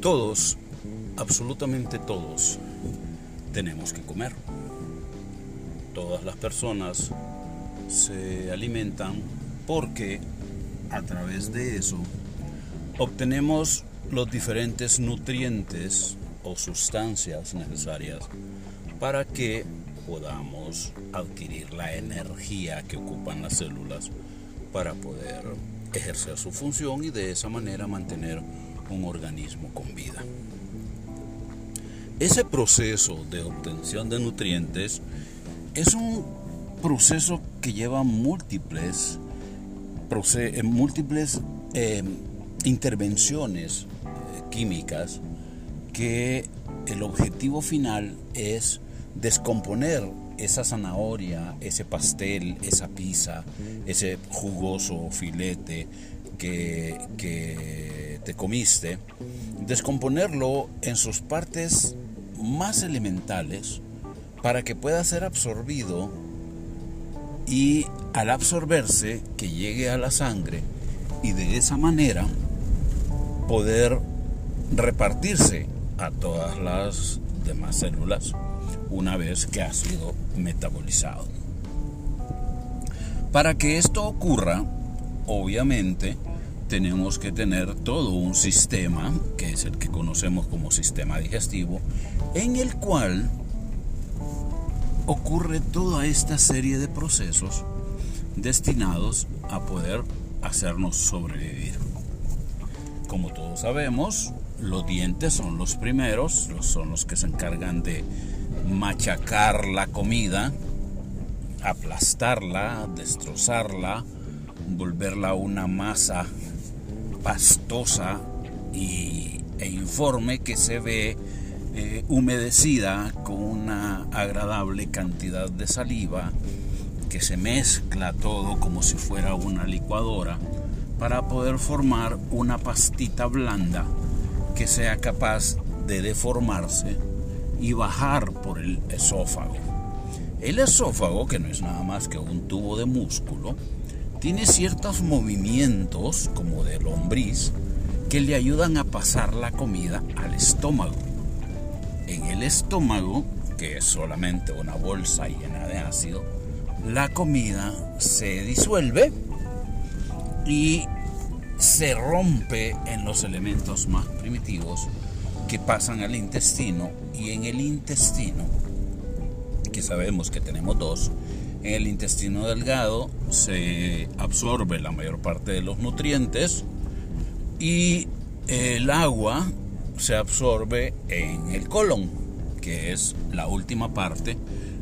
Todos, absolutamente todos, tenemos que comer. Todas las personas se alimentan porque a través de eso obtenemos los diferentes nutrientes o sustancias necesarias para que podamos adquirir la energía que ocupan las células para poder ejercer su función y de esa manera mantener un organismo con vida. Ese proceso de obtención de nutrientes es un proceso que lleva múltiples, eh, múltiples eh, intervenciones eh, químicas que el objetivo final es descomponer esa zanahoria, ese pastel, esa pizza, ese jugoso filete que, que te comiste, descomponerlo en sus partes más elementales para que pueda ser absorbido y al absorberse que llegue a la sangre y de esa manera poder repartirse a todas las demás células una vez que ha sido metabolizado. Para que esto ocurra, obviamente, tenemos que tener todo un sistema, que es el que conocemos como sistema digestivo, en el cual ocurre toda esta serie de procesos destinados a poder hacernos sobrevivir. Como todos sabemos, los dientes son los primeros, son los que se encargan de machacar la comida, aplastarla, destrozarla, volverla una masa pastosa y, e informe que se ve eh, humedecida con una agradable cantidad de saliva que se mezcla todo como si fuera una licuadora para poder formar una pastita blanda que sea capaz de deformarse y bajar por el esófago. El esófago, que no es nada más que un tubo de músculo, tiene ciertos movimientos, como de lombriz, que le ayudan a pasar la comida al estómago. En el estómago, que es solamente una bolsa llena de ácido, la comida se disuelve y se rompe en los elementos más primitivos que pasan al intestino y en el intestino, que sabemos que tenemos dos, en el intestino delgado se absorbe la mayor parte de los nutrientes y el agua se absorbe en el colon, que es la última parte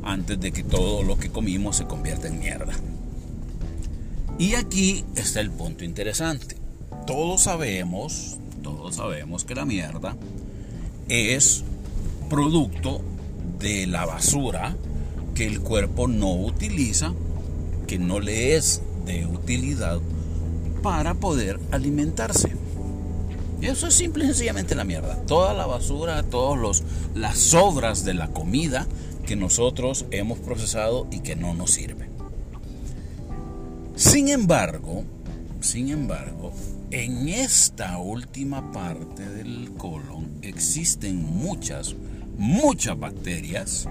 antes de que todo lo que comimos se convierta en mierda. Y aquí está el punto interesante. Todos sabemos, todos sabemos que la mierda es producto de la basura que el cuerpo no utiliza, que no le es de utilidad para poder alimentarse. Eso es simple y sencillamente la mierda. Toda la basura, todas las sobras de la comida que nosotros hemos procesado y que no nos sirve. Sin embargo, sin embargo, en esta última parte del colon existen muchas, muchas bacterias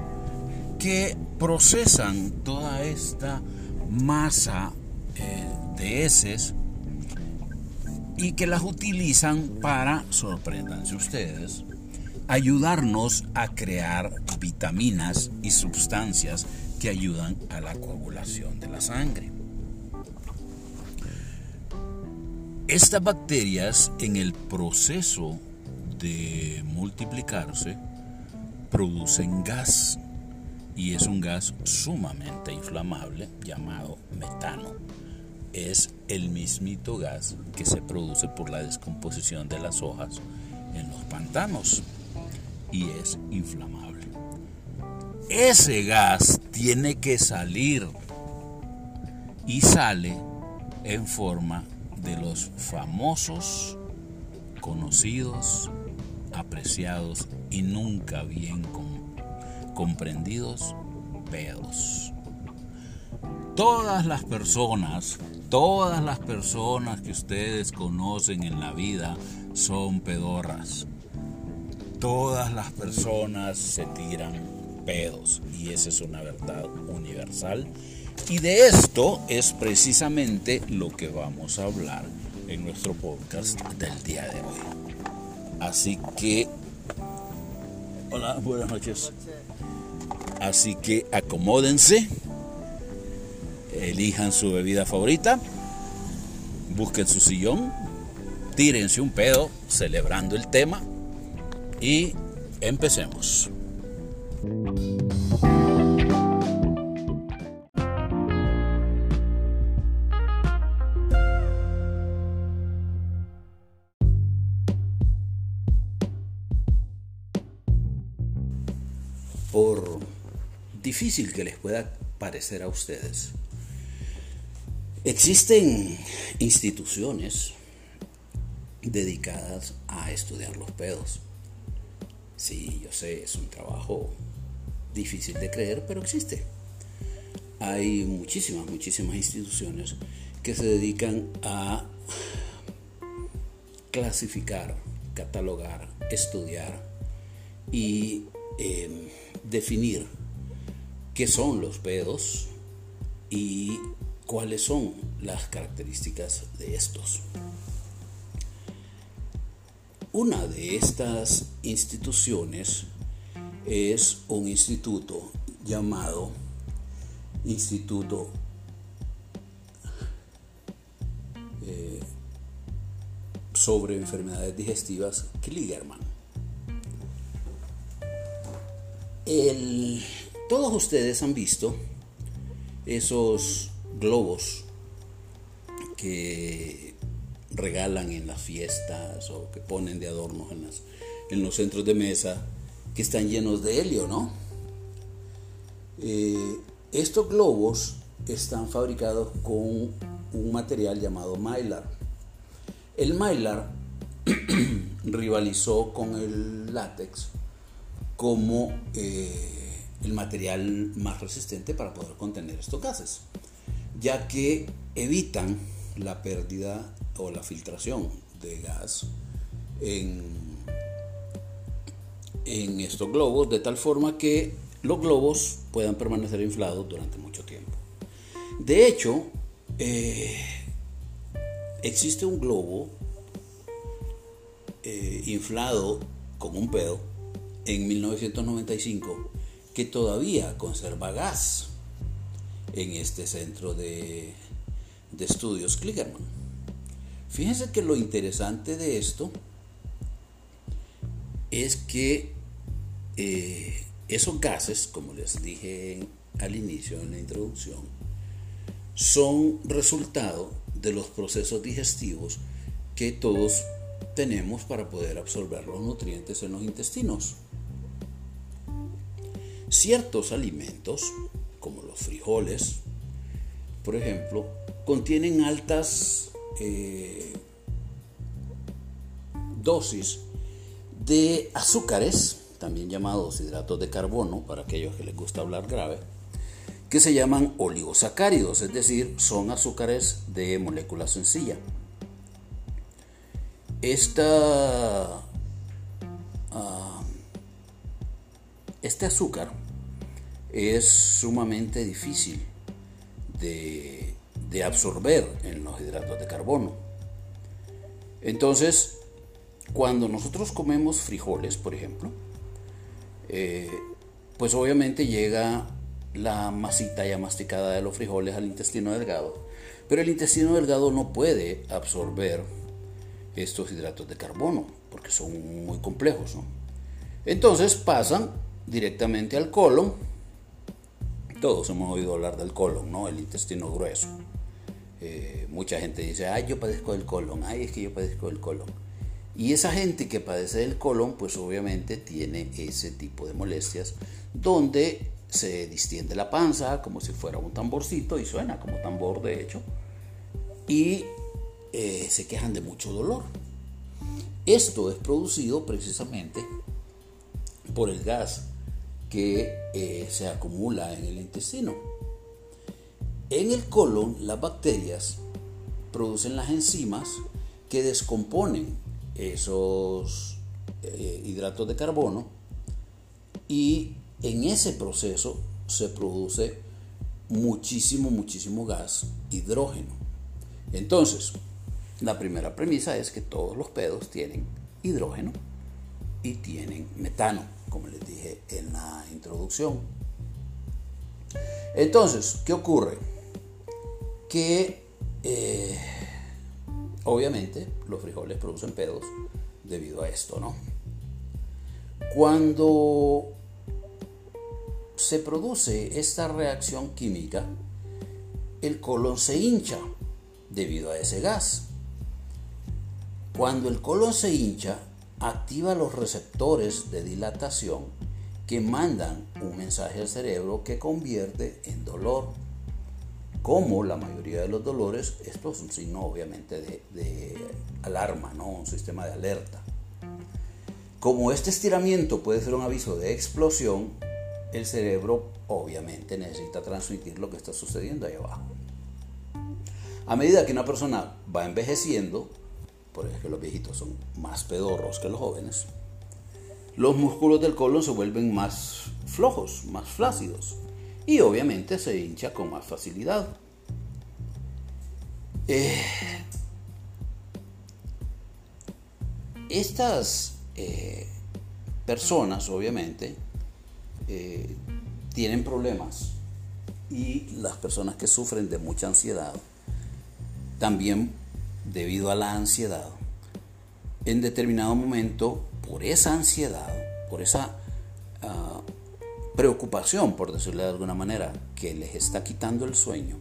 que procesan toda esta masa eh, de heces y que las utilizan para, sorpréndanse ustedes, ayudarnos a crear vitaminas y sustancias que ayudan a la coagulación de la sangre. Estas bacterias en el proceso de multiplicarse producen gas y es un gas sumamente inflamable llamado metano. Es el mismito gas que se produce por la descomposición de las hojas en los pantanos y es inflamable. Ese gas tiene que salir y sale en forma de los famosos, conocidos, apreciados y nunca bien comprendidos pedos. Todas las personas, todas las personas que ustedes conocen en la vida son pedorras. todas las personas se tiran pedos y esa es una verdad universal. Y de esto es precisamente lo que vamos a hablar en nuestro podcast del día de hoy. Así que, hola, buenas noches. Así que acomódense, elijan su bebida favorita, busquen su sillón, tírense un pedo celebrando el tema y empecemos. Difícil que les pueda parecer a ustedes, existen instituciones dedicadas a estudiar los pedos. Sí, yo sé, es un trabajo difícil de creer, pero existe. Hay muchísimas, muchísimas instituciones que se dedican a clasificar, catalogar, estudiar y em, definir qué son los pedos y cuáles son las características de estos. Una de estas instituciones es un instituto llamado Instituto eh, sobre enfermedades digestivas Kligerman. Todos ustedes han visto esos globos que regalan en las fiestas o que ponen de adornos en, los centros de mesa que están llenos de helio, ¿no? Eh, estos globos están fabricados con un material llamado mylar. El mylar rivalizó con el látex como eh, el material más resistente para poder contener estos gases, ya que evitan la pérdida o la filtración de gas en, en estos globos de tal forma que los globos puedan permanecer inflados durante mucho tiempo. De hecho, eh, existe un globo eh, inflado con un pedo en 1995 que todavía conserva gas en este centro de, de estudios Kligerman. Fíjense que lo interesante de esto es que eh, esos gases, como les dije al inicio en la introducción, son resultado de los procesos digestivos que todos tenemos para poder absorber los nutrientes en los intestinos. Ciertos alimentos, como los frijoles, por ejemplo, contienen altas eh, dosis de azúcares, también llamados hidratos de carbono, para aquellos que les gusta hablar grave, que se llaman oligosacáridos, es decir, son azúcares de molécula sencilla. Esta, ah, este azúcar es sumamente difícil de absorber en los hidratos de carbono. Entonces, cuando nosotros comemos frijoles, por ejemplo, eh, pues obviamente llega la masita ya masticada de los frijoles al intestino delgado, pero el intestino delgado no puede absorber estos hidratos de carbono porque son muy complejos. Entonces pasan directamente al colon. Todos hemos oído hablar del colon, ¿no? El intestino grueso. Eh, mucha gente dice, ay, yo padezco del colon, ay, es que yo padezco del colon. Y esa gente que padece del colon, pues obviamente tiene ese tipo de molestias, donde se distiende la panza como si fuera un tamborcito y suena como tambor de hecho, y eh, se quejan de mucho dolor. Esto es producido precisamente por el gas que eh, se acumula en el intestino. En el colon las bacterias producen las enzimas que descomponen esos eh, hidratos de carbono y en ese proceso se produce muchísimo, muchísimo gas hidrógeno. Entonces, la primera premisa es que todos los pedos tienen hidrógeno y tienen metano, como les dije en la introducción. Entonces, ¿qué ocurre? Que eh, obviamente los frijoles producen pedos debido a esto, ¿no? Cuando se produce esta reacción química, el colon se hincha debido a ese gas. Cuando el colon se hincha, activa los receptores de dilatación que mandan un mensaje al cerebro que convierte en dolor. Como la mayoría de los dolores, esto es un signo obviamente de, alarma, ¿no? un sistema de alerta. Como este estiramiento puede ser un aviso de explosión, el cerebro obviamente necesita transmitir lo que está sucediendo ahí abajo. A medida que una persona va envejeciendo, por ejemplo los viejitos son más pedorros que los jóvenes, los músculos del colon se vuelven más flojos, más flácidos y obviamente se hincha con más facilidad. Eh, estas eh, personas obviamente eh, tienen problemas y las personas que sufren de mucha ansiedad, también debido a la ansiedad, en determinado momento, por esa ansiedad, por esa ah, preocupación, por decirlo de alguna manera, que les está quitando el sueño,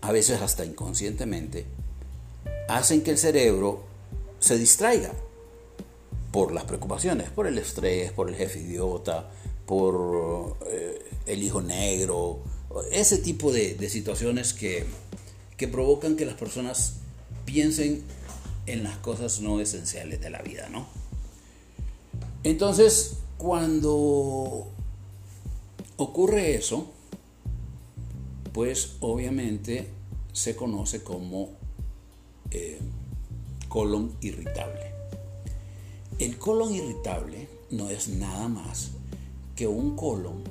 a veces hasta inconscientemente, hacen que el cerebro se distraiga por las preocupaciones, por el estrés, por el jefe idiota, por eh, el hijo negro, ese tipo de, situaciones que, que, provocan que las personas piensen en las cosas no esenciales de la vida, ¿no? Entonces, cuando ocurre eso, pues obviamente se conoce como eh, colon irritable. El colon irritable no es nada más que un colon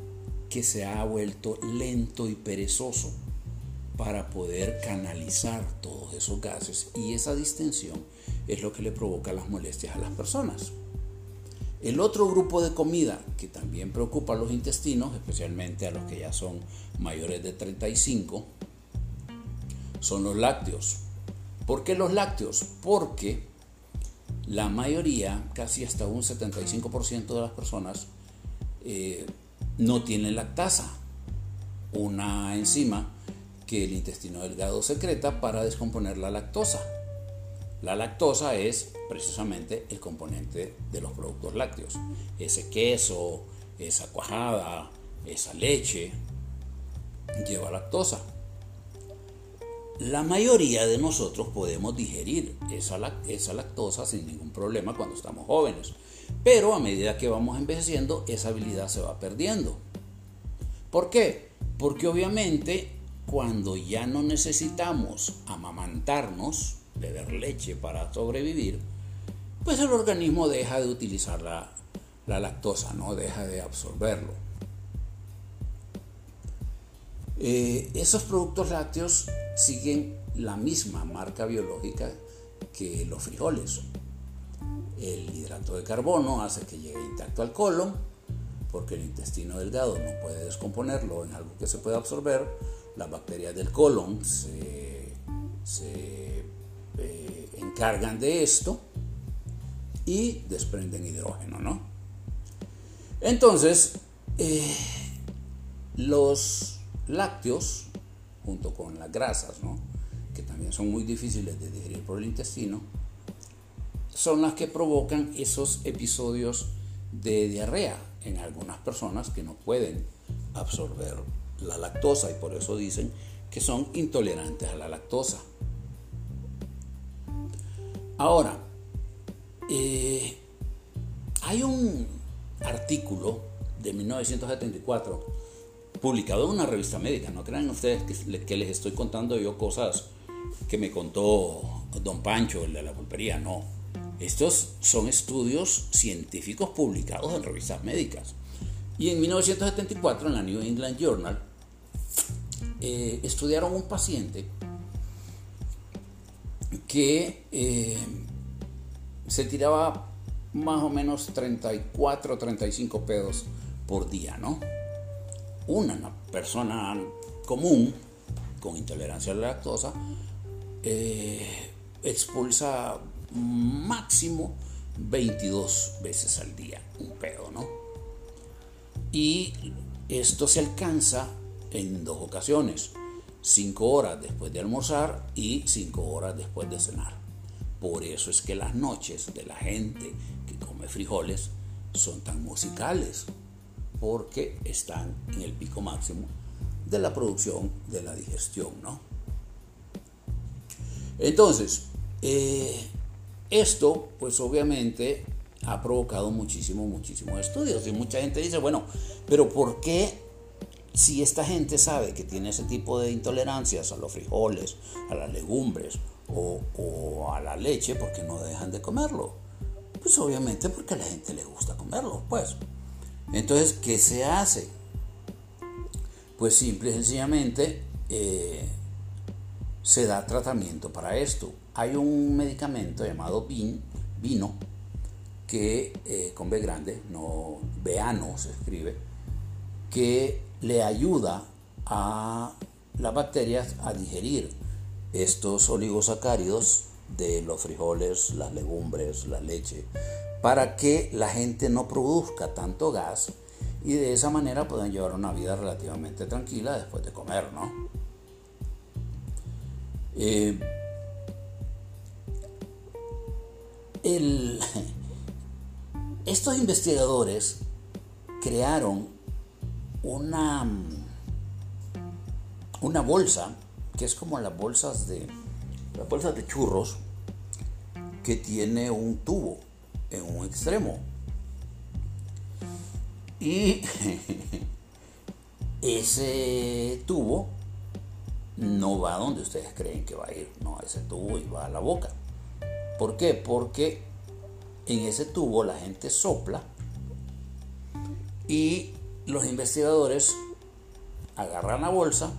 que se ha vuelto lento y perezoso para poder canalizar todos esos gases y esa distensión es lo que le provoca las molestias a las personas. El otro grupo de comida que también preocupa a los intestinos, especialmente a los que ya son mayores de 35, son los lácteos. ¿Por qué los lácteos? Porque la mayoría, casi hasta un 75% de las personas, eh, no tienen lactasa, una enzima que el intestino delgado secreta para descomponer la lactosa. La lactosa es precisamente el componente de los productos lácteos. Ese queso, esa cuajada, esa leche, lleva lactosa. La mayoría de nosotros podemos digerir esa, lactosa sin ningún problema cuando estamos jóvenes, pero a medida que vamos envejeciendo esa habilidad se va perdiendo. ¿Por qué? Porque obviamente cuando ya no necesitamos amamantarnos, beber leche para sobrevivir, pues el organismo deja de utilizar la, la lactosa, ¿no? deja de absorberlo. Eh, esos productos lácteos siguen la misma marca biológica que los frijoles. El hidrato de carbono hace que llegue intacto al colon, porque el intestino delgado no puede descomponerlo en algo que se pueda absorber. Las bacterias del colon se, eh, encargan de esto y desprenden hidrógeno, ¿no? Entonces, eh, los lácteos, junto con las grasas, que también son muy difíciles de digerir por el intestino, son las que provocan esos episodios de diarrea en algunas personas que no pueden absorber la lactosa y por eso dicen que son intolerantes a la lactosa. Ahora, eh, hay un artículo de 1974 publicado en una revista médica. No crean ustedes que, les estoy contando yo cosas que me contó don Pancho, el de la pulpería. No. Estos son estudios científicos publicados en revistas médicas. Y en 1974, en la New England Journal, eh, estudiaron un paciente que eh, se tiraba más o menos 34, 35 pedos por día, ¿no? Una persona común con intolerancia a la lactosa eh, expulsa máximo 22 veces al día un pedo, ¿no? Y esto se alcanza en dos ocasiones, 5 horas después de almorzar y 5 horas después de cenar. Por eso es que las noches de la gente que come frijoles son tan musicales, porque están en el pico máximo de la producción de la digestión, ¿no? Entonces, eh, esto, pues obviamente, ha provocado muchísimos, muchísimos estudios. Y mucha gente dice, bueno, pero ¿por qué si esta gente sabe que tiene ese tipo de intolerancias a los frijoles, a las legumbres o, a la leche, ¿por qué no dejan de comerlo? Pues obviamente porque a la gente le gusta comerlo, pues. Entonces, ¿qué se hace? Pues simple y sencillamente eh, se da tratamiento para esto. Hay un medicamento llamado VIN, vino, que eh, con B grande, no veano se escribe, que le ayuda a las bacterias a digerir estos oligosacáridos de los frijoles, las legumbres, la leche, para que la gente no produzca tanto gas y de esa manera pueden llevar una vida relativamente tranquila después de comer, ¿no? Eh, estos investigadores crearon una, una bolsa que es como las bolsas de las bolsas de churros que tiene un tubo en un extremo y ese tubo no va donde ustedes creen que va a ir, no, ese tubo va a la boca. ¿Por qué? Porque en ese tubo la gente sopla y los investigadores agarran la bolsa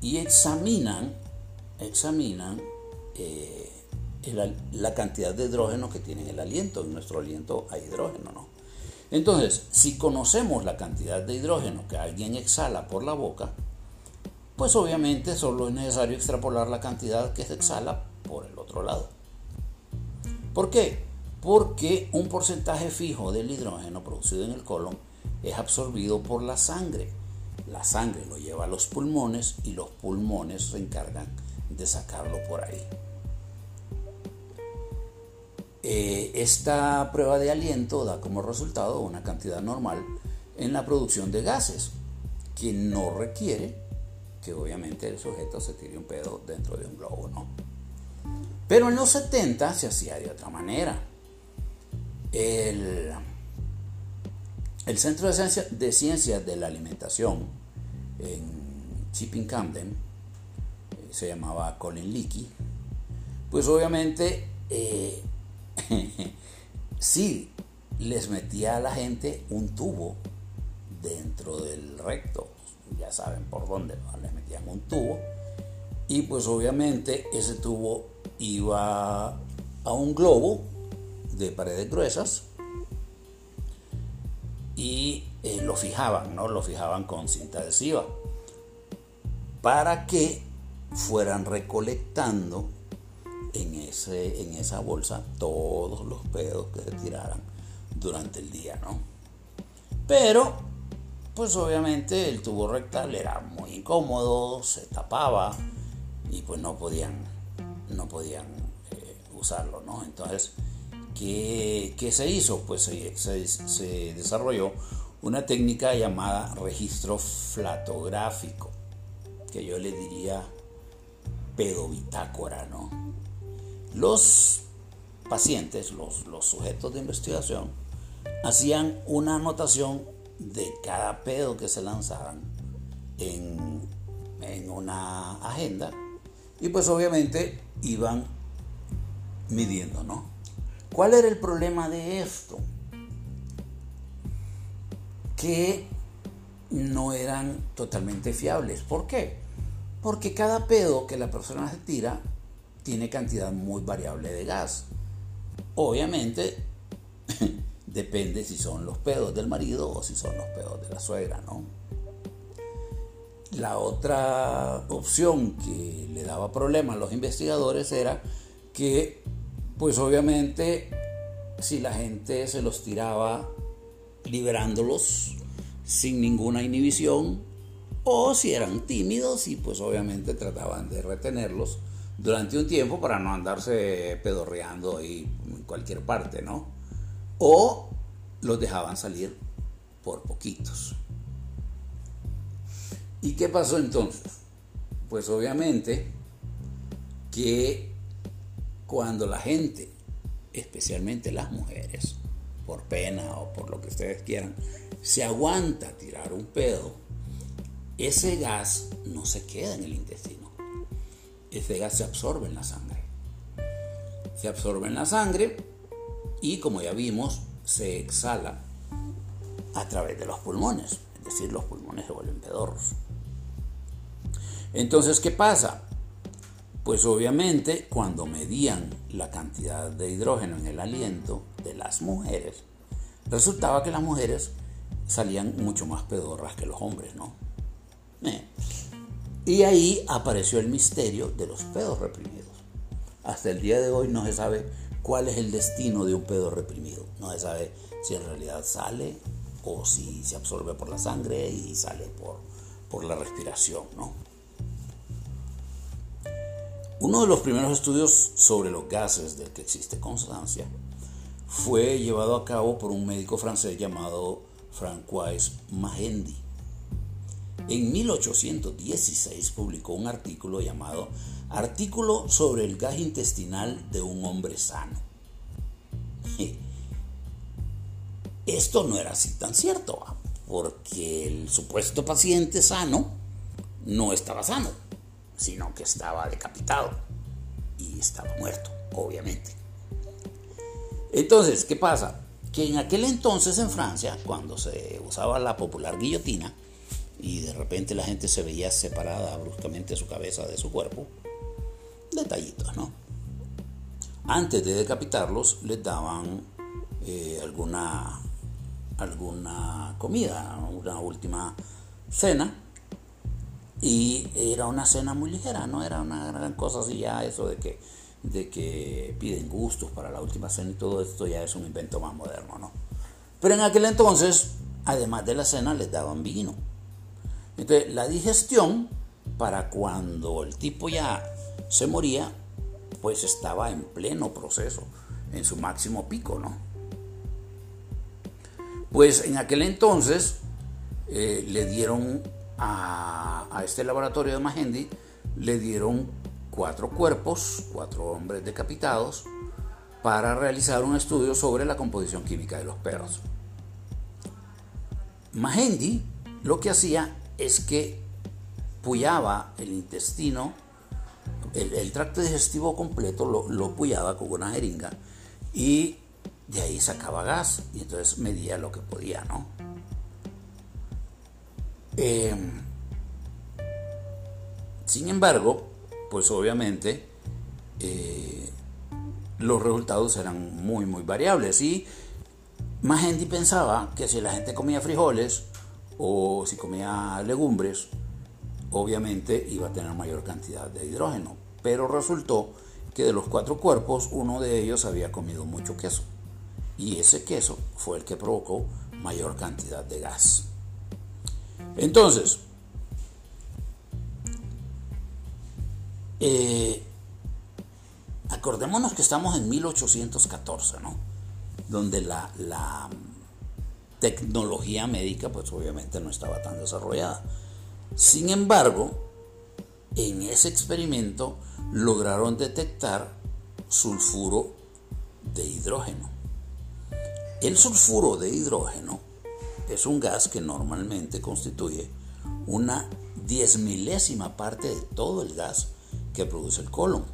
y examinan, examinan eh, la cantidad de hidrógeno que tiene el aliento. En nuestro aliento hay hidrógeno, ¿no? Entonces, si conocemos la cantidad de hidrógeno que alguien exhala por la boca, pues obviamente solo es necesario extrapolar la cantidad que se exhala por el otro lado. ¿Por qué? Porque un porcentaje fijo del hidrógeno producido en el colon es absorbido por la sangre. La sangre lo lleva a los pulmones y los pulmones se encargan de sacarlo por ahí. Eh, esta prueba de aliento da como resultado una cantidad normal en la producción de gases, que no requiere que obviamente el sujeto se tire un pedo dentro de un globo, ¿no? Pero en los 70 se hacía de otra manera. El, el Centro de, Ciencia, de Ciencias de la Alimentación en Chipping Camden, eh, se llamaba Colin Leakey, pues obviamente eh, sí, les metía a la gente un tubo dentro del recto, ya saben por dónde, les metían un tubo y pues obviamente ese tubo iba a un globo de paredes gruesas y eh, lo fijaban, ¿no? Lo fijaban con cinta adhesiva para que fueran recolectando en, ese, en esa bolsa todos los pedos que se tiraran durante el día, ¿no? Pero, pues obviamente el tubo rectal era muy incómodo, se tapaba y pues no podían, no podían eh, usarlo, ¿no? Entonces, ¿qué, se hizo? Pues se, desarrolló una técnica llamada registro flatográfico, que yo le diría pedobitácora, ¿no? Los pacientes, los, sujetos de investigación, hacían una anotación de cada pedo que se lanzaban en, en una agenda y pues obviamente iban midiendo, ¿no? ¿Cuál era el problema de esto? Que no eran totalmente fiables. ¿Por qué? Porque cada pedo que la persona se tira tiene cantidad muy variable de gas. Obviamente depende si son los pedos del marido o si son los pedos de la suegra, ¿no? La otra opción que le daba problema a los investigadores era que, pues obviamente, si la gente se los tiraba liberándolos sin ninguna inhibición, o si eran tímidos y pues obviamente trataban de retenerlos durante un tiempo para no andarse pedorreando ahí en cualquier parte, ¿no? O los dejaban salir por poquitos. ¿Y qué pasó entonces? Pues obviamente que cuando la gente, especialmente las mujeres, por pena o por lo que ustedes quieran, se aguanta tirar un pedo, ese gas no se queda en el intestino. Ese gas se absorbe en la sangre. Se absorbe en la sangre y como ya vimos, se exhala a través de los pulmones. Es decir, los pulmones se vuelven pedorros. Entonces, ¿qué pasa? Pues obviamente cuando medían la cantidad de hidrógeno en el aliento de las mujeres, resultaba que las mujeres salían mucho más pedorras que los hombres, ¿no? Eh. Y ahí apareció el misterio de los pedos reprimidos. Hasta el día de hoy no se sabe cuál es el destino de un pedo reprimido. No se sabe si en realidad sale o si se absorbe por la sangre y sale por, por la respiración, ¿no? Uno de los primeros estudios sobre los gases del que existe constancia fue llevado a cabo por un médico francés llamado François Magendie. En 1816 publicó un artículo llamado Artículo sobre el gas intestinal de un hombre sano. Esto no era así tan cierto, porque el supuesto paciente sano no estaba sano sino que estaba decapitado y estaba muerto, obviamente. Entonces, ¿qué pasa? Que en aquel entonces en Francia, cuando se usaba la popular guillotina y de repente la gente se veía separada bruscamente su cabeza de su cuerpo, detallitos, ¿no? Antes de decapitarlos les daban eh, alguna, alguna comida, una última cena y era una cena muy ligera, no era una gran cosa así ya eso de que, de que piden gustos para la última cena y todo esto ya es un invento más moderno, ¿no? Pero en aquel entonces, además de la cena, les daban vino. Entonces, la digestión, para cuando el tipo ya se moría, pues estaba en pleno proceso, en su máximo pico, ¿no? Pues en aquel entonces eh, le dieron a, este laboratorio de Magendie le dieron cuatro cuerpos, cuatro hombres decapitados, para realizar un estudio sobre la composición química de los perros. Magendie lo que hacía es que puyaba el intestino, el, tracto digestivo completo lo, lo puyaba con una jeringa y de ahí sacaba gas y entonces medía lo que podía, ¿no? Em, sin embargo, pues obviamente eh, los resultados eran muy, muy variables y más gente pensaba que si la gente comía frijoles o si comía legumbres, obviamente iba a tener mayor cantidad de hidrógeno. Pero resultó que de los cuatro cuerpos, uno de ellos había comido mucho queso. Y ese queso fue el que provocó mayor cantidad de gas. Entonces, eh, acordémonos que estamos en 1814, ¿no? Donde la, la tecnología médica, pues obviamente no estaba tan desarrollada. Sin embargo, en ese experimento lograron detectar sulfuro de hidrógeno. El sulfuro de hidrógeno es un gas que normalmente constituye una diez milésima parte de todo el gas que produce el colon.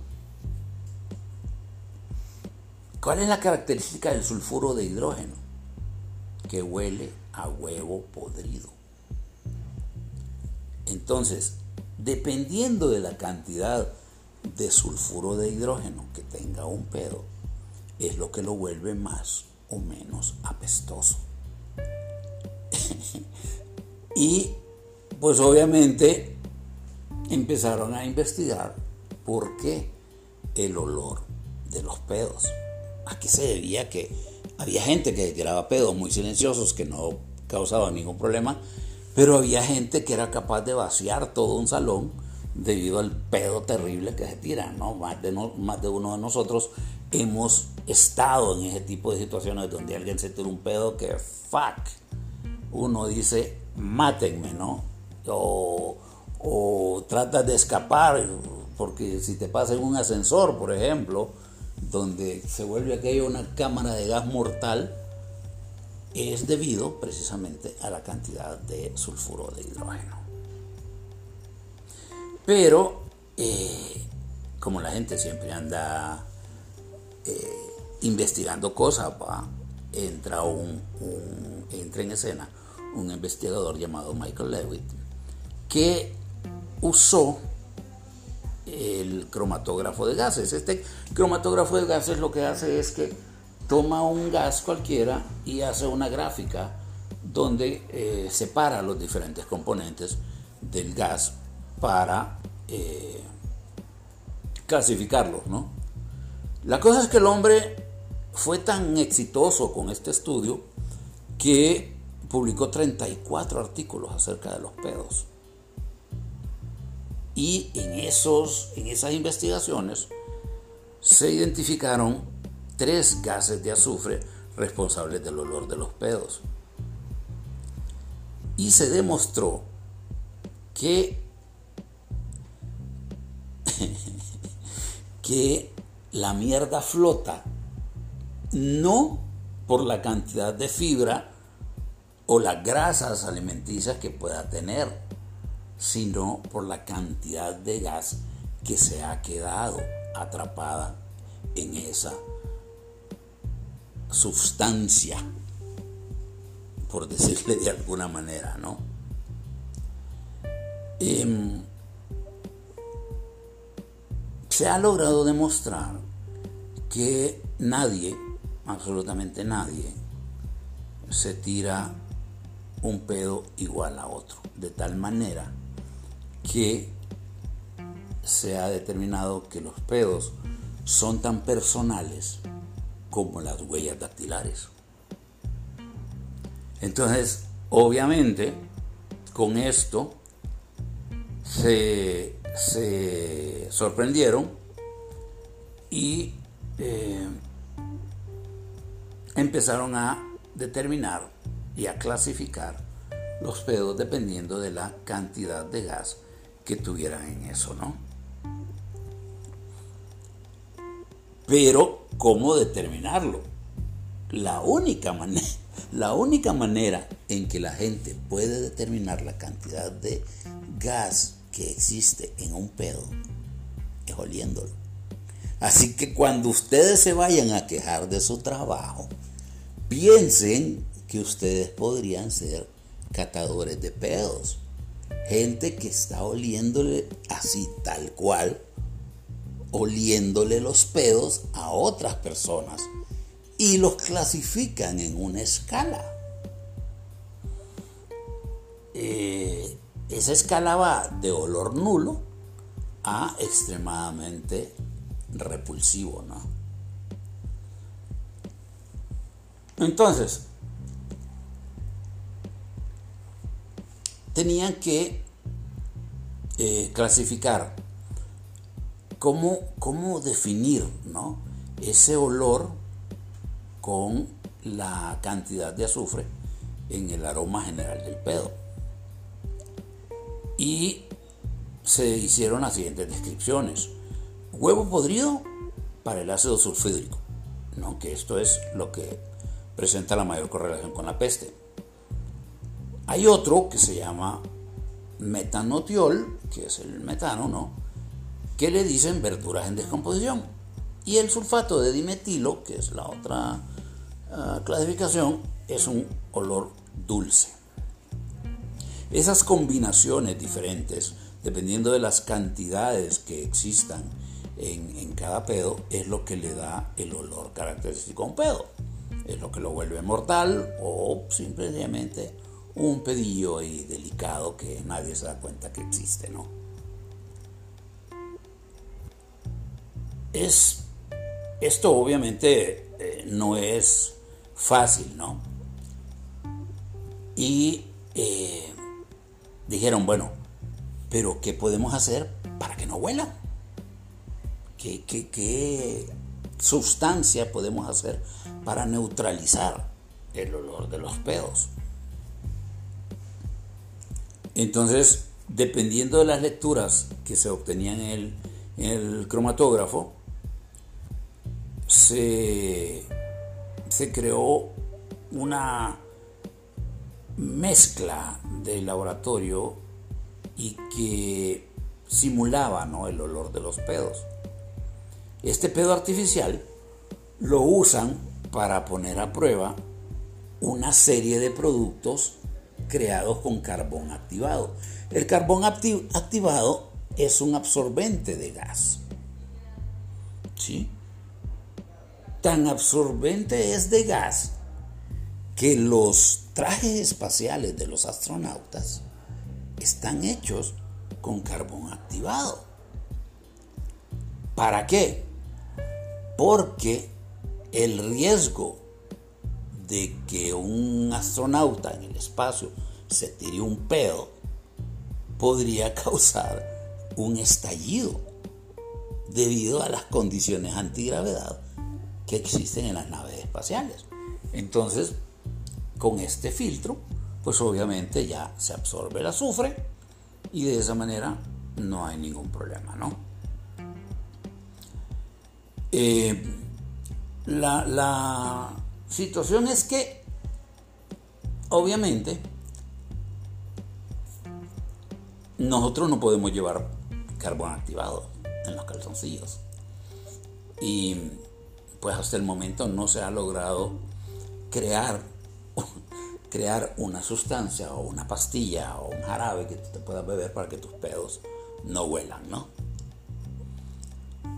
¿Cuál es la característica del sulfuro de hidrógeno? Que huele a huevo podrido. Entonces, dependiendo de la cantidad de sulfuro de hidrógeno que tenga un pedo, es lo que lo vuelve más o menos apestoso. Y pues obviamente empezaron a investigar por qué el olor de los pedos. ¿A qué se debía que había gente que tiraba pedos muy silenciosos que no causaban ningún problema, pero había gente que era capaz de vaciar todo un salón debido al pedo terrible que se tira, ¿no? Más de, más de uno de nosotros hemos estado en ese tipo de situaciones donde alguien se tira un pedo que fuck. Uno dice, mátenme, ¿no? O, o trata de escapar, porque si te pasa en un ascensor, por ejemplo, donde se vuelve aquello una cámara de gas mortal, es debido precisamente a la cantidad de sulfuro de hidrógeno. Pero, eh, como la gente siempre anda eh, investigando cosas, entra, un, entra en escena un investigador llamado Michael Lewitt que usó el cromatógrafo de gases. Este cromatógrafo de gases lo que hace es que toma un gas cualquiera y hace una gráfica donde eh, separa los diferentes componentes del gas para eh, clasificarlos. ¿no? La cosa es que el hombre fue tan exitoso con este estudio que publicó 34 artículos acerca de los pedos. Y en, esos, en esas investigaciones se identificaron tres gases de azufre responsables del olor de los pedos. Y se demostró que, que la mierda flota no por la cantidad de fibra o las grasas alimenticias que pueda tener, sino por la cantidad de gas que se ha quedado atrapada en esa sustancia, por decirle de alguna manera, ¿no? Em, se ha logrado demostrar que nadie, absolutamente nadie, se tira un pedo igual a otro, de tal manera que se ha determinado que los pedos son tan personales como las huellas dactilares. Entonces, obviamente, con esto se, sorprendieron y eh, empezaron a determinar y a clasificar los pedos dependiendo de la cantidad de gas que tuvieran en eso, ¿no? Pero, ¿cómo determinarlo? La única, manera, la única manera en que la gente puede determinar la cantidad de gas que existe en un pedo es oliéndolo. Así que cuando ustedes se vayan a quejar de su trabajo, piensen que ustedes podrían ser catadores de pedos gente que está oliéndole así tal cual, oliéndole los pedos a otras personas y los clasifican en una escala. Eh, esa escala va de olor nulo a extremadamente repulsivo, ¿no? Entonces, tenían que eh, clasificar cómo, cómo definir ¿no? ese olor con la cantidad de azufre en el aroma general del pedo. Y se hicieron las siguientes descripciones. Huevo podrido para el ácido sulfídrico, ¿no? que esto es lo que presenta la mayor correlación con la peste. Hay otro que se llama metanotiol, que es el metano, ¿no? Que le dicen verduras en descomposición. Y el sulfato de dimetilo, que es la otra ah, clasificación, es un olor dulce. Esas combinaciones diferentes, dependiendo de las cantidades que existan en, cada pedo, es lo que le da el olor característico a un pedo. Es lo que lo vuelve mortal o simplemente un pedillo y delicado que nadie se da cuenta que existe, ¿no? Es, esto obviamente eh, no es fácil, ¿no? Y eh, dijeron, bueno, pero ¿qué podemos hacer para que no huelan? ¿Qué, qué sustancia podemos hacer para neutralizar el olor de los pedos? Entonces, dependiendo de las lecturas que se obtenían en el, cromatógrafo, se, creó una mezcla de laboratorio y que simulaba el olor de los pedos. Este pedo artificial lo usan para poner a prueba una serie de productos creados con carbón activado. El carbón activado es un absorbente de gas. Tan absorbente es de gas que los trajes espaciales de los astronautas están hechos con carbón activado. ¿Para qué? Porque el riesgo de que un astronauta en el espacio se tire un pedo podría causar un estallido debido a las condiciones antigravedad que existen en las naves espaciales. Entonces, con este filtro, pues obviamente ya se absorbe el azufre y de esa manera no hay ningún problema, ¿no? Eh, la, la, situación es que, obviamente, nosotros no podemos llevar carbón activado en los calzoncillos. Y pues hasta el momento no se ha logrado crear, crear una sustancia o una pastilla o un jarabe que te puedas beber para que tus pedos no huelan, ¿no?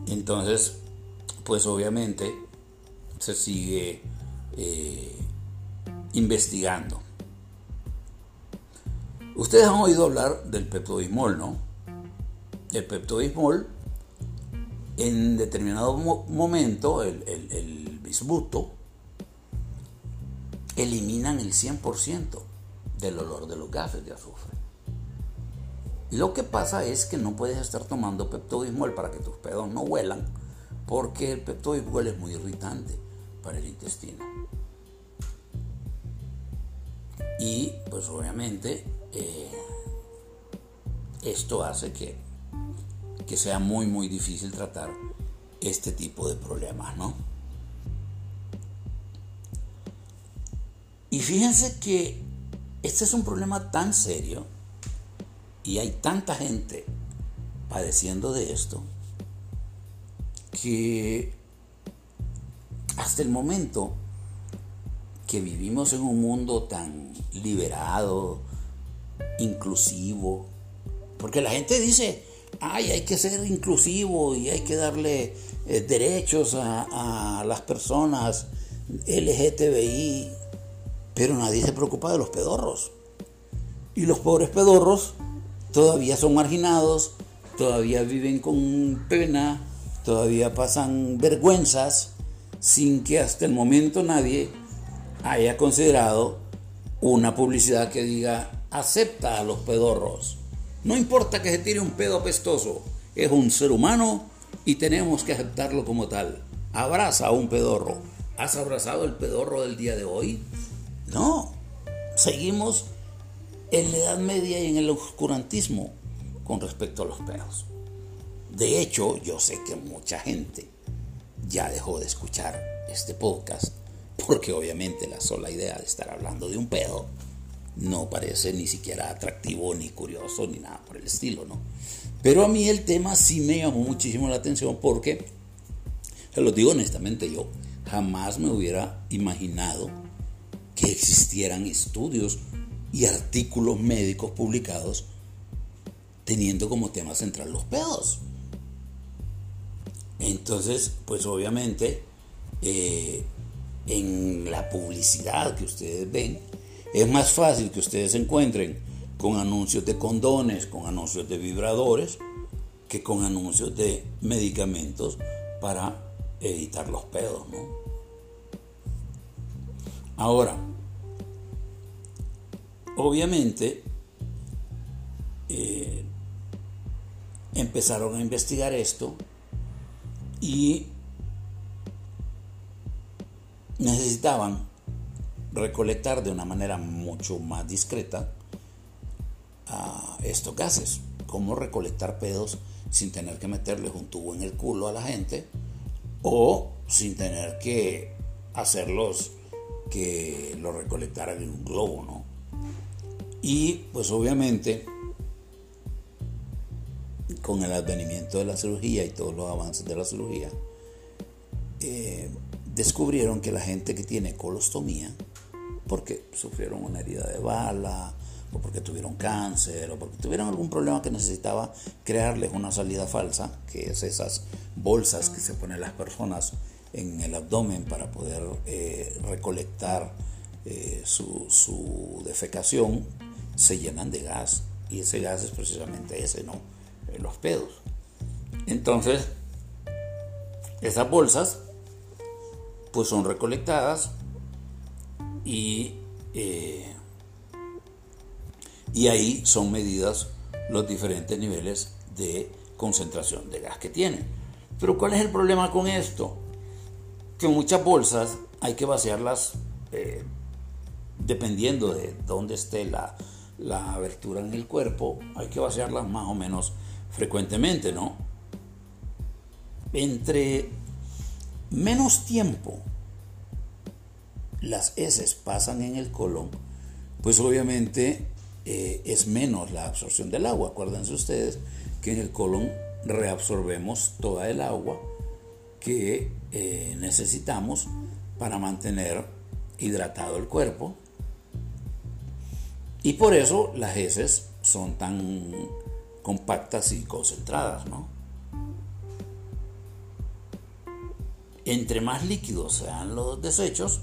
Entonces, pues obviamente se sigue eh, investigando. Ustedes han oído hablar del peptobismol, ¿no? El peptobismol, en determinado momento, el, el eliminan el 100% del olor de los gases de azufre. Lo que pasa es que no puedes estar tomando peptobismol para que tus pedos no huelan, porque el peptobismol es muy irritante para el intestino. Y pues obviamente eh, esto hace que, que sea muy muy difícil tratar este tipo de problemas, ¿no? Y fíjense que este es un problema tan serio y hay tanta gente padeciendo de esto que hasta el momento que vivimos en un mundo tan liberado, inclusivo, porque la gente dice, ay, hay que ser inclusivo y hay que darle eh, derechos a, a, las personas LGTBI, pero nadie se preocupa de los pedorros. Y los pobres pedorros todavía son marginados, todavía viven con pena, todavía pasan vergüenzas, sin que hasta el momento nadie haya considerado una publicidad que diga acepta a los pedorros. No importa que se tire un pedo apestoso, es un ser humano y tenemos que aceptarlo como tal. Abraza a un pedorro. ¿Has abrazado el pedorro del día de hoy? No. Seguimos en la Edad Media y en el oscurantismo con respecto a los pedos. De hecho, yo sé que mucha gente ya dejó de escuchar este podcast porque obviamente la sola idea de estar hablando de un pedo no parece ni siquiera atractivo, ni curioso, ni nada por el estilo, ¿no? Pero a mí el tema sí me llamó muchísimo la atención porque Se lo digo honestamente, yo jamás me hubiera imaginado que existieran estudios y artículos médicos publicados teniendo como tema central los pedos. Entonces, pues obviamente, eh, en la publicidad que ustedes ven, es más fácil que ustedes se encuentren con anuncios de condones, con anuncios de vibradores, que con anuncios de medicamentos para evitar los pedos. Ahora, obviamente, eh, empezaron a investigar esto y necesitaban recolectar de una manera mucho más discreta a estos gases. Cómo recolectar pedos sin tener que meterles un tubo en el culo a la gente o sin tener que hacerlos que lo recolectaran en un globo, ¿no? Y pues obviamente con el advenimiento de la cirugía y todos los avances de la cirugía, eh, descubrieron que la gente que tiene colostomía, porque sufrieron una herida de bala, o porque tuvieron cáncer, o porque tuvieron algún problema que necesitaba crearles una salida falsa, que es esas bolsas que se ponen las personas en el abdomen para poder eh, recolectar eh, su, su defecación, se llenan de gas. Y ese gas es precisamente ese, ¿no? Eh, los pedos. Entonces, esas bolsas pues son recolectadas y, eh, y ahí son medidas los diferentes niveles de concentración de gas que tienen. Pero ¿cuál es el problema con esto? Que muchas bolsas hay que vaciarlas eh, dependiendo de dónde esté la, la abertura en el cuerpo, hay que vaciarlas más o menos frecuentemente, ¿no? Entre menos tiempo las heces pasan en el colon, pues obviamente eh, es menos la absorción del agua. Acuérdense ustedes que en el colon reabsorbemos toda el agua que eh, necesitamos para mantener hidratado el cuerpo. Y por eso las heces son tan compactas y concentradas, ¿no? Entre más líquidos sean los desechos,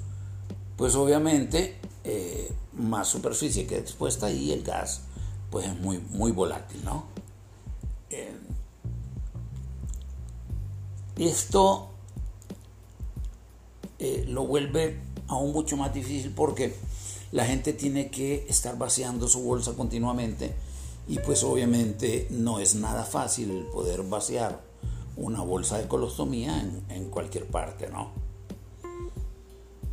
pues obviamente eh, más superficie queda expuesta y el gas pues es muy, muy volátil, ¿no? Eh, esto eh, lo vuelve aún mucho más difícil porque la gente tiene que estar vaciando su bolsa continuamente y pues obviamente no es nada fácil poder vaciar una bolsa de colostomía en, cualquier parte, ¿no?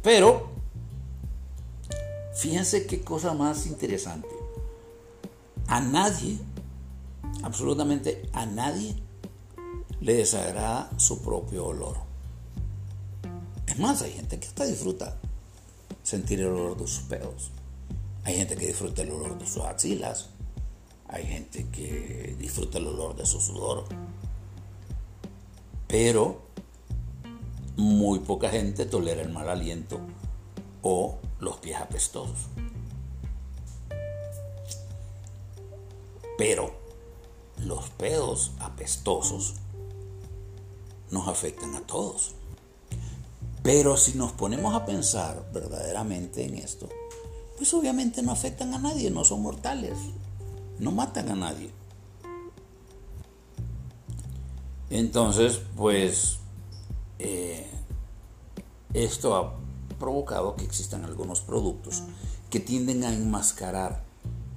Pero, fíjense qué cosa más interesante. A nadie, absolutamente a nadie, le desagrada su propio olor. Es más, hay gente que hasta disfruta sentir el olor de sus pedos. Hay gente que disfruta el olor de sus axilas. Hay gente que disfruta el olor de su sudor. Pero muy poca gente tolera el mal aliento o los pies apestosos. Pero los pedos apestosos nos afectan a todos. Pero si nos ponemos a pensar verdaderamente en esto, pues obviamente no afectan a nadie, no son mortales no matan a nadie. Entonces, pues, eh, esto ha provocado que existan algunos productos que tienden a enmascarar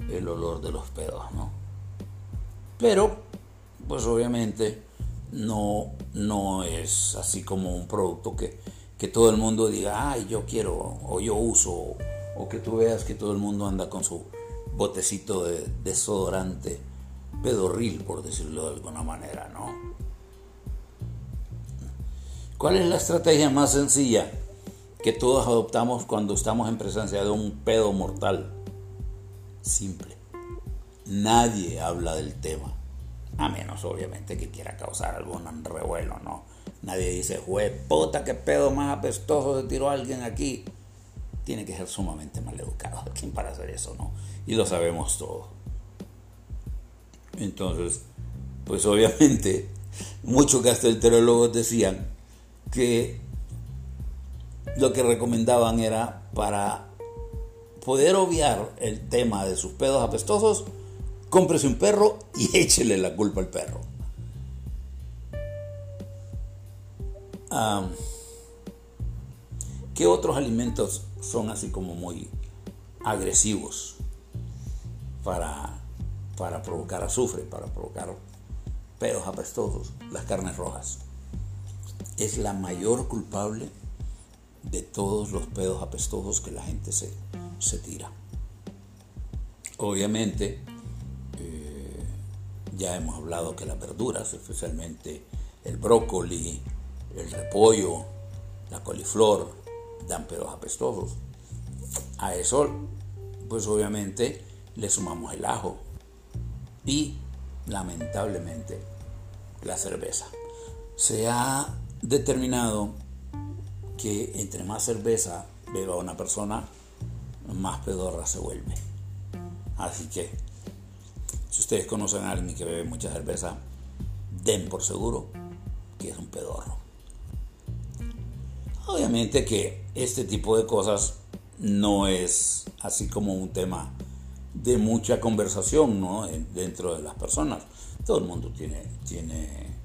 el olor de los pedos, ¿no? Pero, pues obviamente no, no es así como un producto que, que todo el mundo diga, ay, yo quiero o yo uso, o que tú veas que todo el mundo anda con su botecito de desodorante pedorril, por decirlo de alguna manera, ¿no? ¿Cuál es la estrategia más sencilla que todos adoptamos cuando estamos en presencia de un pedo mortal? Simple. Nadie habla del tema, a menos obviamente que quiera causar algún revuelo, ¿no? Nadie dice, jue puta, qué pedo más apestoso se tiró alguien aquí. Tiene que ser sumamente mal educado. ¿Quién para hacer eso, no? Y lo sabemos todos. Entonces, pues obviamente, muchos gastroenterólogos decían que lo que recomendaban era para poder obviar el tema de sus pedos apestosos, cómprese un perro y échele la culpa al perro. ¿Qué otros alimentos son así como muy agresivos para, para provocar azufre, para provocar pedos apestosos? Las carnes rojas. Es la mayor culpable de todos los pedos apestosos que la gente se, se tira. Obviamente, eh, ya hemos hablado que las verduras, especialmente el brócoli, el repollo, la coliflor, dan pedos apestosos. A eso, pues obviamente, le sumamos el ajo y, lamentablemente, la cerveza. Se ha determinado que entre más cerveza beba una persona, más pedorra se vuelve. Así que, si ustedes conocen a alguien que bebe mucha cerveza, den por seguro que es un pedorro. Obviamente que este tipo de cosas no es así como un tema de mucha conversación ¿no? dentro de las personas. Todo el mundo tiene, tiene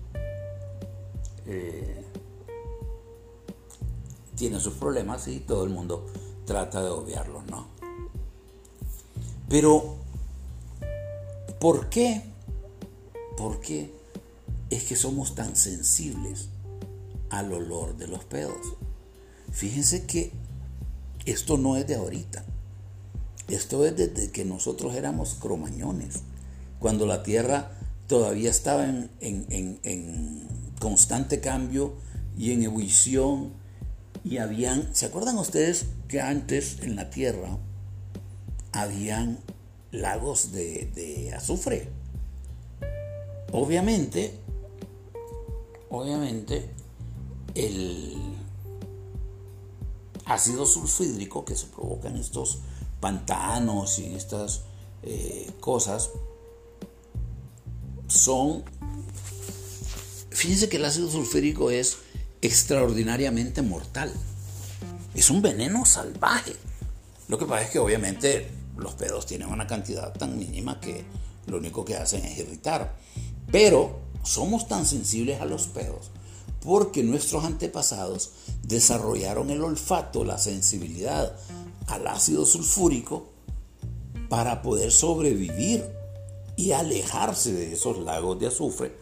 eh, tiene sus problemas y todo el mundo trata de obviarlos, ¿no? Pero, ¿por qué? ¿Por qué es que somos tan sensibles al olor de los pedos? Fíjense que esto no es de ahorita. Esto es desde que nosotros éramos cromañones, cuando la tierra todavía estaba en, en, en constante cambio y en ebullición y habían, ¿se acuerdan ustedes que antes en la Tierra habían lagos de, azufre? Obviamente, obviamente, el ácido sulfídrico que se provoca en estos pantanos y estas eh, cosas son, fíjense que el ácido sulfúrico es extraordinariamente mortal. Es un veneno salvaje. Lo que pasa es que obviamente los pedos tienen una cantidad tan mínima que lo único que hacen es irritar. Pero somos tan sensibles a los pedos porque nuestros antepasados desarrollaron el olfato, la sensibilidad al ácido sulfúrico para poder sobrevivir y alejarse de esos lagos de azufre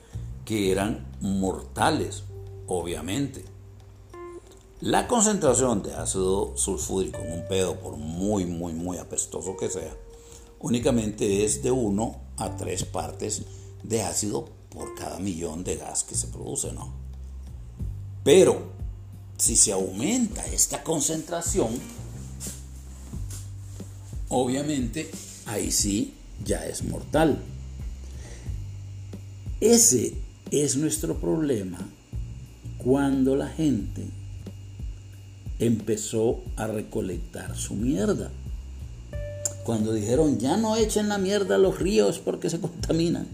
que eran mortales obviamente. La concentración de ácido sulfúrico en un pedo, por muy, muy, muy apestoso que sea, únicamente es de 1 a 3 partes de ácido por cada millón de gas que se produce, ¿no? Pero si se aumenta esta concentración, obviamente ahí sí ya es mortal. Ese es nuestro problema cuando la gente empezó a recolectar su mierda. Cuando dijeron, ya no echen la mierda a los ríos porque se contaminan.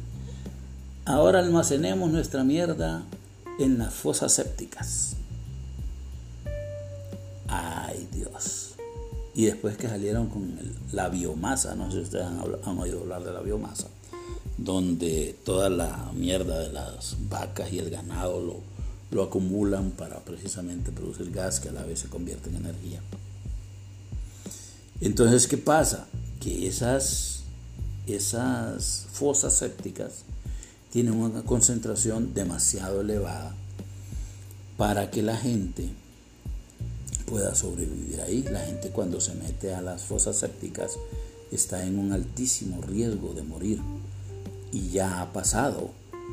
Ahora almacenemos nuestra mierda en las fosas sépticas. Ay Dios. Y después que salieron con la biomasa, no sé si ustedes han, han oído hablar de la biomasa, donde toda la mierda de las vacas y el ganado lo, lo acumulan para precisamente producir gas que a la vez se convierte en energía. Entonces, ¿qué pasa? Que esas, esas fosas sépticas tienen una concentración demasiado elevada para que la gente pueda sobrevivir ahí. La gente cuando se mete a las fosas sépticas está en un altísimo riesgo de morir. Y ya ha pasado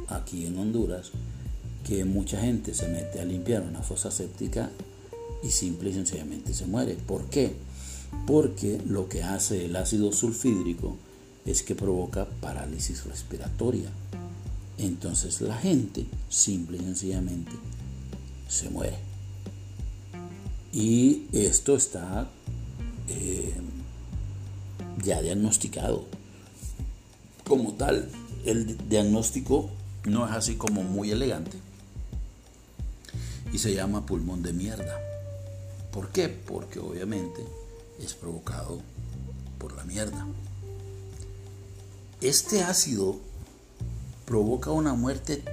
aquí en Honduras que mucha gente se mete a limpiar una fosa séptica y simple y sencillamente se muere. ¿Por qué? Porque lo que hace el ácido sulfídrico es que provoca parálisis respiratoria. Entonces la gente simple y sencillamente se muere. Y esto está eh, ya diagnosticado. Como tal, el diagnóstico no es así como muy elegante y se llama pulmón de mierda. ¿Por qué? Porque obviamente es provocado por la mierda. Este ácido provoca una muerte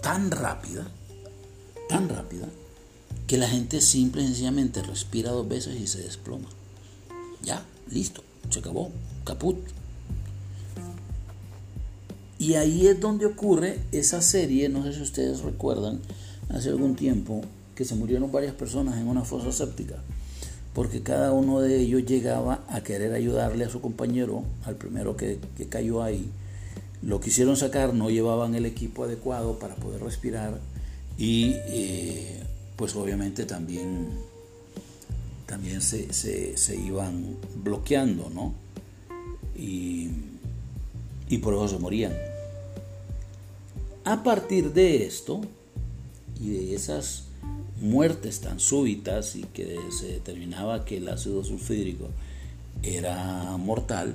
tan rápida, tan rápida, que la gente simple y sencillamente respira dos veces y se desploma. Ya, listo, se acabó, caput. Y ahí es donde ocurre esa serie, no sé si ustedes recuerdan, hace algún tiempo, que se murieron varias personas en una fosa séptica, porque cada uno de ellos llegaba a querer ayudarle a su compañero, al primero que, cayó ahí. Lo quisieron sacar, no llevaban el equipo adecuado para poder respirar y eh, pues obviamente también, también se, se, iban bloqueando, ¿no? Y, y por eso se morían. A partir de esto y de esas muertes tan súbitas y que se determinaba que el ácido sulfídrico era mortal,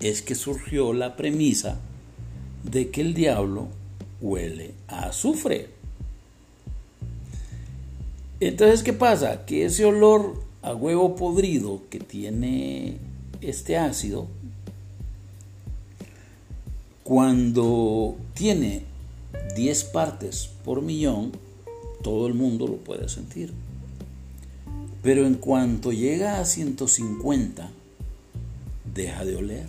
es que surgió la premisa de que el diablo huele a azufre. Entonces, ¿qué pasa? Que ese olor a huevo podrido que tiene este ácido, cuando tiene 10 partes por millón, todo el mundo lo puede sentir. Pero en cuanto llega a 150, deja de oler.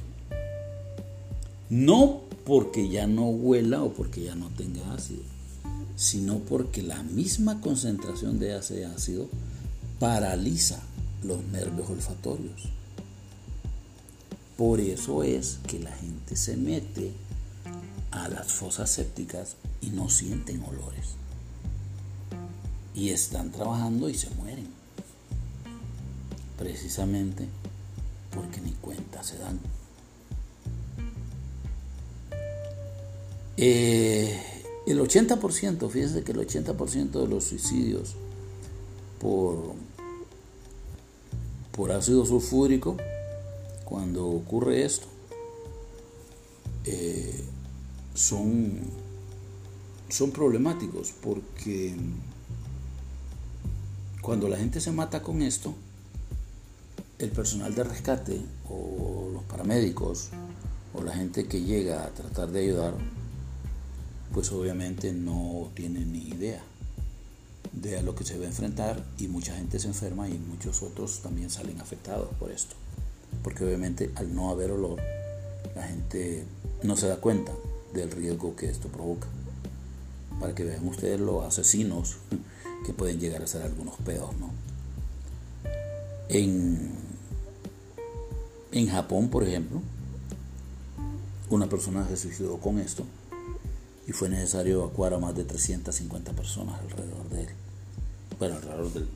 No porque ya no huela o porque ya no tenga ácido, sino porque la misma concentración de ese ácido paraliza los nervios olfatorios. Por eso es que la gente se mete a las fosas sépticas y no sienten olores y están trabajando y se mueren. Precisamente porque ni cuenta se dan. Eh, el 80%, fíjense que el 80% de los suicidios por, por ácido sulfúrico, cuando ocurre esto, eh, son, son problemáticos porque cuando la gente se mata con esto, el personal de rescate o los paramédicos o la gente que llega a tratar de ayudar, pues obviamente no tiene ni idea de a lo que se va a enfrentar y mucha gente se enferma y muchos otros también salen afectados por esto. Porque obviamente al no haber olor, la gente no se da cuenta del riesgo que esto provoca. Para que vean ustedes los asesinos que pueden llegar a ser algunos pedos, ¿no? En, en Japón, por ejemplo, una persona se suicidó con esto y fue necesario evacuar a más de 350 personas alrededor de él. Bueno, alrededor del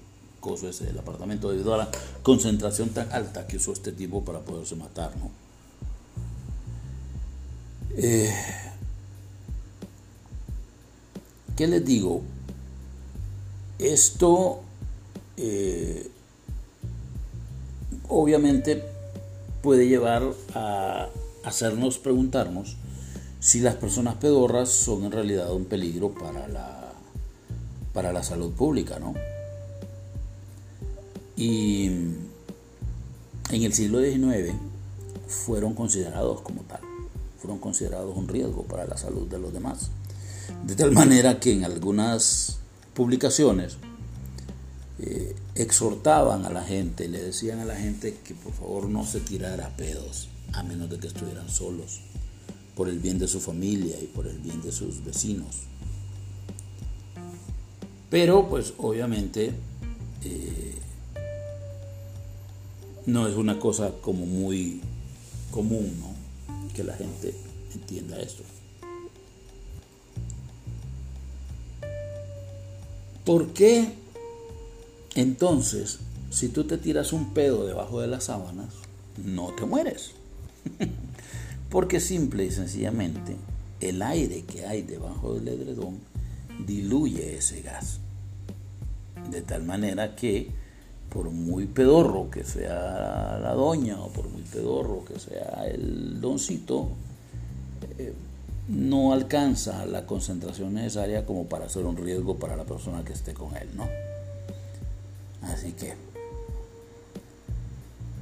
coso ese del apartamento debido a la concentración tan alta que usó este tipo para poderse matar, ¿no? Eh, ¿Qué les digo? Esto eh, obviamente puede llevar a hacernos preguntarnos si las personas pedorras son en realidad un peligro para la, para la salud pública, ¿no? Y en el siglo XIX fueron considerados como tal, fueron considerados un riesgo para la salud de los demás. De tal manera que en algunas publicaciones eh, exhortaban a la gente, le decían a la gente que por favor no se tirara pedos, a menos de que estuvieran solos, por el bien de su familia y por el bien de sus vecinos. Pero pues obviamente eh, no es una cosa como muy común, ¿no? Que la gente entienda esto. ¿Por qué entonces, si tú te tiras un pedo debajo de las sábanas, no te mueres? Porque simple y sencillamente el aire que hay debajo del edredón diluye ese gas. De tal manera que por muy pedorro que sea la doña o por muy pedorro que sea el doncito, eh, no alcanza la concentración necesaria como para ser un riesgo para la persona que esté con él, ¿no? Así que,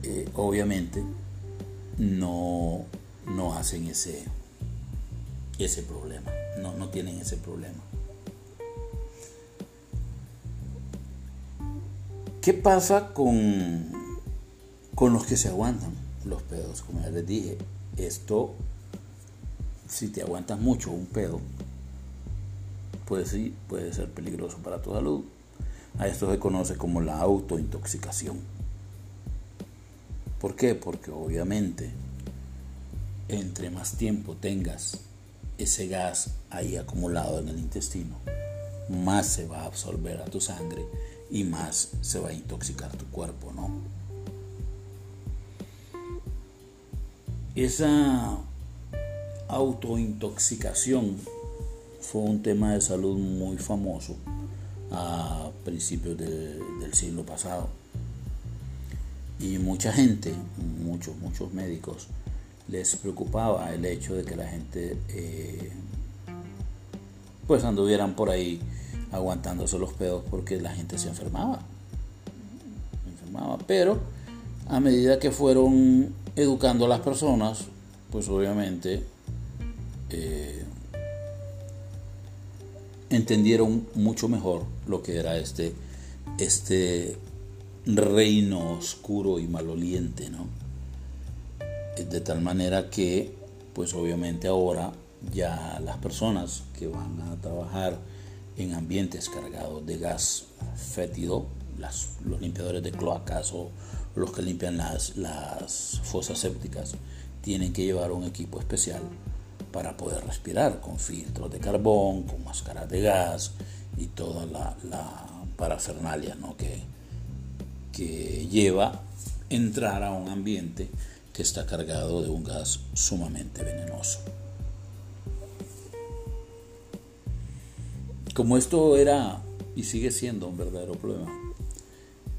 eh, obviamente, no, no hacen ese, ese problema, no, no tienen ese problema. ¿Qué pasa con, con los que se aguantan los pedos? Como ya les dije, esto, si te aguantas mucho un pedo, pues sí, puede ser peligroso para tu salud. A esto se conoce como la autointoxicación. ¿Por qué? Porque obviamente, entre más tiempo tengas ese gas ahí acumulado en el intestino, más se va a absorber a tu sangre y más se va a intoxicar tu cuerpo, ¿no? Esa autointoxicación fue un tema de salud muy famoso a principios del siglo pasado. Y mucha gente, muchos, muchos médicos, les preocupaba el hecho de que la gente eh, pues anduvieran por ahí aguantándose los pedos porque la gente se enfermaba. enfermaba. Pero a medida que fueron educando a las personas, pues obviamente eh, entendieron mucho mejor lo que era este, este reino oscuro y maloliente, ¿no? De tal manera que, pues obviamente ahora ya las personas que van a trabajar en ambientes cargados de gas fétido, los limpiadores de cloacas o los que limpian las, fosas sépticas, tienen que llevar un equipo especial para poder respirar, con filtros de carbón, con máscaras de gas y toda la, parafernalia que, que lleva entrar a un ambiente que está cargado de un gas sumamente venenoso. como esto era y sigue siendo un verdadero problema,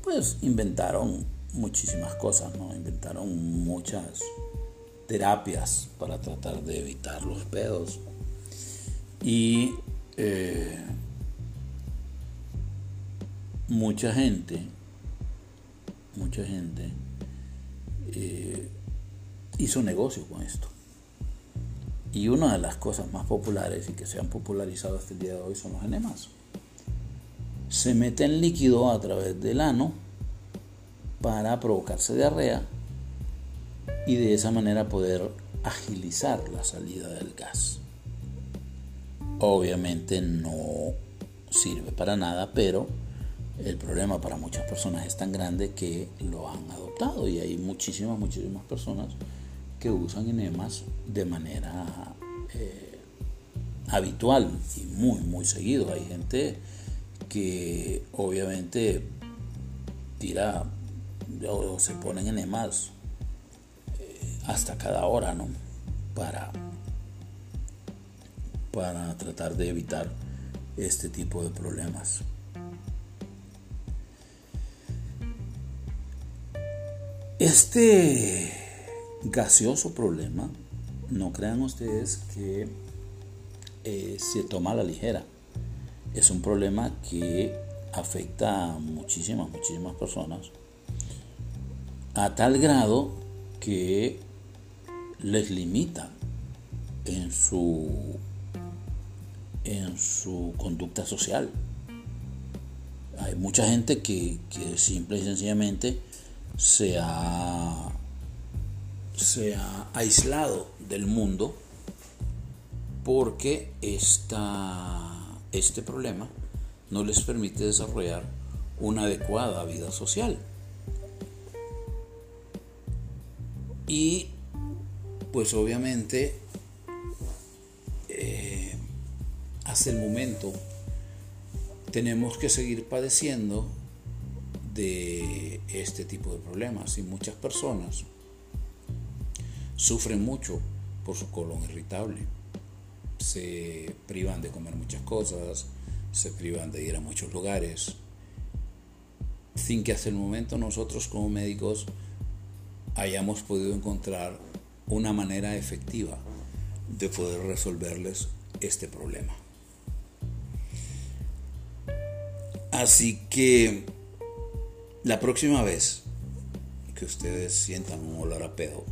pues inventaron muchísimas cosas, ¿no? Inventaron muchas terapias para tratar de evitar los pedos. Y eh, mucha gente, mucha gente eh, hizo negocio con esto. Y una de las cosas más populares y que se han popularizado hasta el día de hoy son los enemas. Se meten líquido a través del ano para provocarse diarrea y de esa manera poder agilizar la salida del gas. Obviamente no sirve para nada, pero el problema para muchas personas es tan grande que lo han adoptado y hay muchísimas, muchísimas personas que usan enemas de manera eh, habitual y muy, muy seguido. Hay gente que obviamente tira o, se ponen enemas eh, hasta cada hora, ¿no? Para, para tratar de evitar este tipo de problemas. Este gaseoso problema, no crean ustedes que eh, se toma a la ligera. Es un problema que afecta a muchísimas, muchísimas personas. A tal grado que les limita en su, en su conducta social. Hay mucha gente que, que simple y sencillamente se ha se ha aislado del mundo porque este problema no les permite desarrollar una adecuada vida social. Y pues obviamente eh, hasta el momento tenemos que seguir padeciendo de este tipo de problemas y muchas personas sufren mucho por su colon irritable. Se privan de comer muchas cosas, se privan de ir a muchos lugares sin que hasta el momento nosotros como médicos hayamos podido encontrar una manera efectiva de poder resolverles este problema. Así que la próxima vez que ustedes sientan un olor a pedo,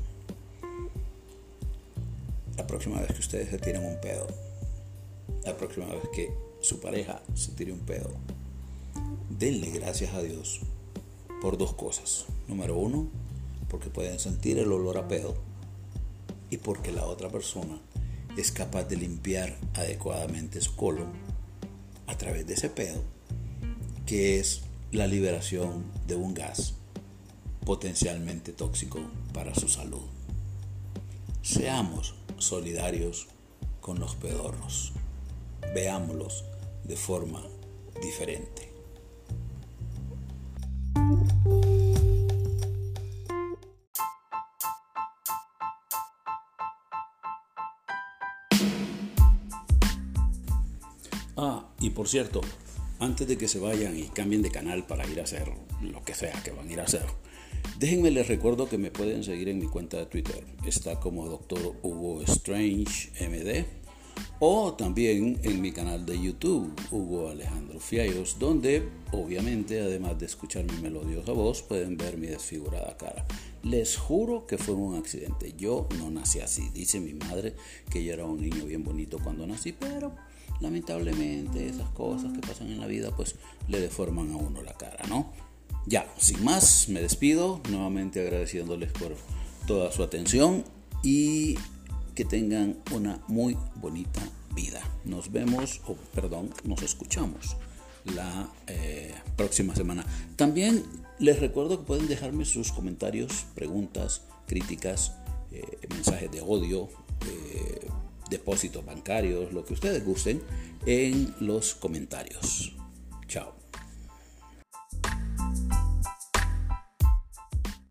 la próxima vez que ustedes se tiren un pedo, la próxima vez que su pareja se tire un pedo, denle gracias a Dios por dos cosas. Número uno, porque pueden sentir el olor a pedo y porque la otra persona es capaz de limpiar adecuadamente su colon a través de ese pedo, que es la liberación de un gas potencialmente tóxico para su salud. Seamos solidarios con los pedorros. Veámoslos de forma diferente. Ah, y por cierto, antes de que se vayan y cambien de canal para ir a hacer lo que sea que van a ir a hacer, déjenme les recuerdo que me pueden seguir en mi cuenta de Twitter. Está como Dr. Hugo Strange MD. O también en mi canal de YouTube, Hugo Alejandro Fiallos, donde obviamente además de escuchar mi melodiosa voz, pueden ver mi desfigurada cara. Les juro que fue un accidente. Yo no nací así. Dice mi madre que yo era un niño bien bonito cuando nací, pero lamentablemente esas cosas que pasan en la vida pues le deforman a uno la cara, ¿no? Ya, sin más, me despido, nuevamente agradeciéndoles por toda su atención y que tengan una muy bonita vida. Nos vemos, o perdón, nos escuchamos la eh, próxima semana. También les recuerdo que pueden dejarme sus comentarios, preguntas, críticas, eh, mensajes de odio. Eh, depósitos bancarios, lo que ustedes gusten, en los comentarios. Chao.